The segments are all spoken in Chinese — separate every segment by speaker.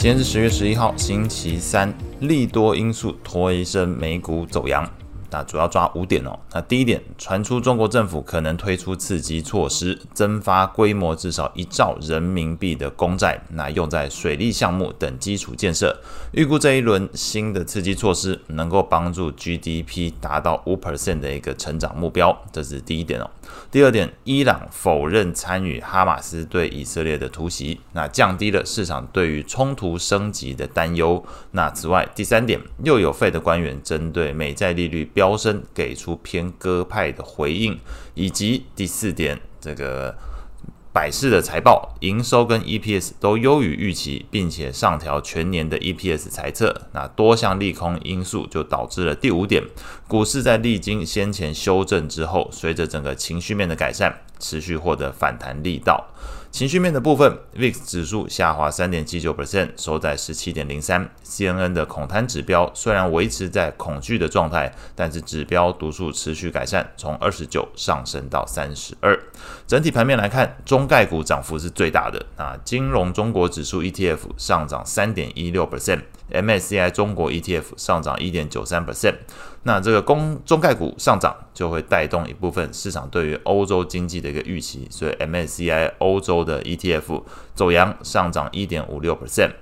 Speaker 1: 今天是十月十一号，星期三，利多因素推升美股走阳。那主要抓五点哦。那第一点，传出中国政府可能推出刺激措施，增发规模至少一兆人民币的公债，那用在水利项目等基础建设。预估这一轮新的刺激措施能够帮助 GDP 达到五 percent 的一个成长目标，这是第一点哦。第二点，伊朗否认参与哈马斯对以色列的突袭，那降低了市场对于冲突升级的担忧。那此外，第三点，又有 Fed 的官员针对美债利率飙升给出偏鸽派的回应，以及第四点，这个百事的财报营收跟 EPS 都优于预期，并且上调全年的 EPS 财测，那多项利空因素就导致了第五点，股市在历经先前修正之后，随着整个情绪面的改善，持续获得反弹力道。情绪面的部分，VIX 指数下滑三点七九 percent，收在十七点零三。CNN 的恐贪指标虽然维持在恐惧的状态，但是指标读数持续改善，从二十九上升到三十二。整体盘面来看，中概股涨幅是最大的。那金融中国指数 ETF 上涨三点一六 percent MSCI 中国 ETF 上涨一点九三 percent。那这个公中概股上涨，就会带动一部分市场对于欧洲经济的一个预期，所以 MSCI 欧洲的 ETF 走阳上涨一点五六 percent。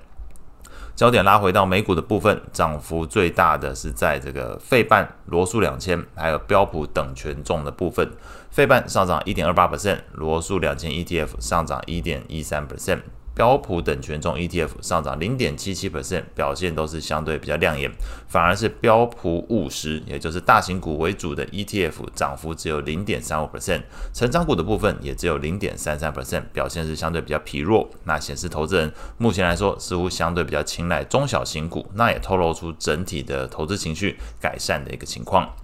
Speaker 1: 焦点拉回到美股的部分，涨幅最大的是在这个费半罗素两千还有标普等权重的部分，费半上涨一点二八 percent，罗素两千 ETF 上涨一点一三 percent。标普等权重 ETF 上涨零点七七 percent，表现都是相对比较亮眼。反而是标普五十，也就是大型股为主的 ETF，涨幅只有零点三五 percent，成长股的部分也只有零点三三 percent，表现是相对比较疲弱。那显示投资人目前来说似乎相对比较青睐中小型股，那也透露出整体的投资情绪改善的一个情况。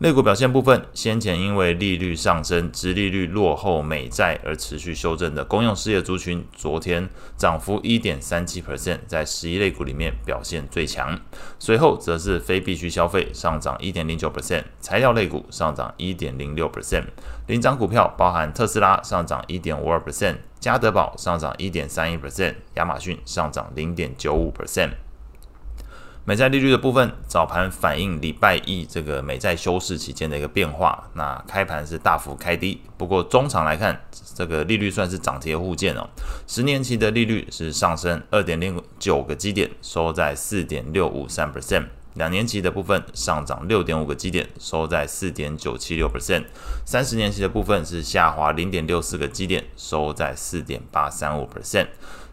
Speaker 1: 类股表现部分，先前因为利率上升、殖利率落后美债而持续修正的公用事业族群，昨天涨幅一点三七 percent，在十一类股里面表现最强。随后则是非必需消费上涨一点零九 percent，材料类股上涨一点零六 percent。领涨股票包含特斯拉上涨一点五二 percent，家得宝上涨一点三一 percent，亚马逊上涨零点九五 percent。美债利率的部分，早盘反映礼拜一这个美债休市期间的一个变化，那开盘是大幅开低，不过中场来看，这个利率算是涨跌互见哦。十年期的利率是上升二点零九个基点，收在四点六五三 percent；两年期的部分上涨六点五个基点，收在四点九七六 percent；三十年期的部分是下滑零点六四个基点，收在四点八三五 percent。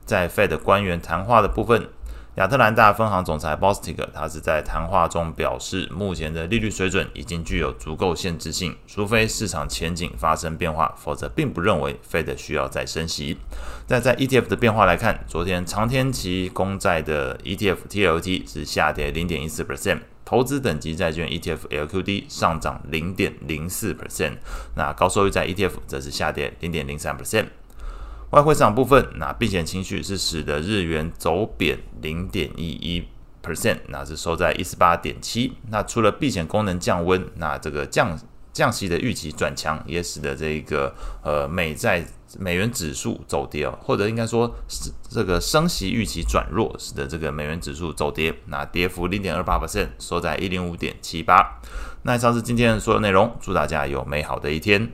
Speaker 1: 在 Fed 官员谈话的部分。亚特兰大分行总裁 Bostic 他是在谈话中表示，目前的利率水准已经具有足够限制性，除非市场前景发生变化，否则并不认为 Fed 需要再升息。那在 ETF 的变化来看，昨天长天期公债的 ETF TLT 是下跌零点一四 percent，投资等级债券 ETF LQD 上涨零点零四 percent，那高收益债 ETF 则是下跌零点零三 percent。外汇市场部分，那避险情绪是使得日元走贬零点一一 percent，那是收在一十八点七。那除了避险功能降温，那这个降降息的预期转强，也使得这个呃美债美元指数走跌哦，或者应该说是这个升息预期转弱，使得这个美元指数走跌，那跌幅零点二八 percent，收在一零五点七八。那以上是今天的所有内容，祝大家有美好的一天。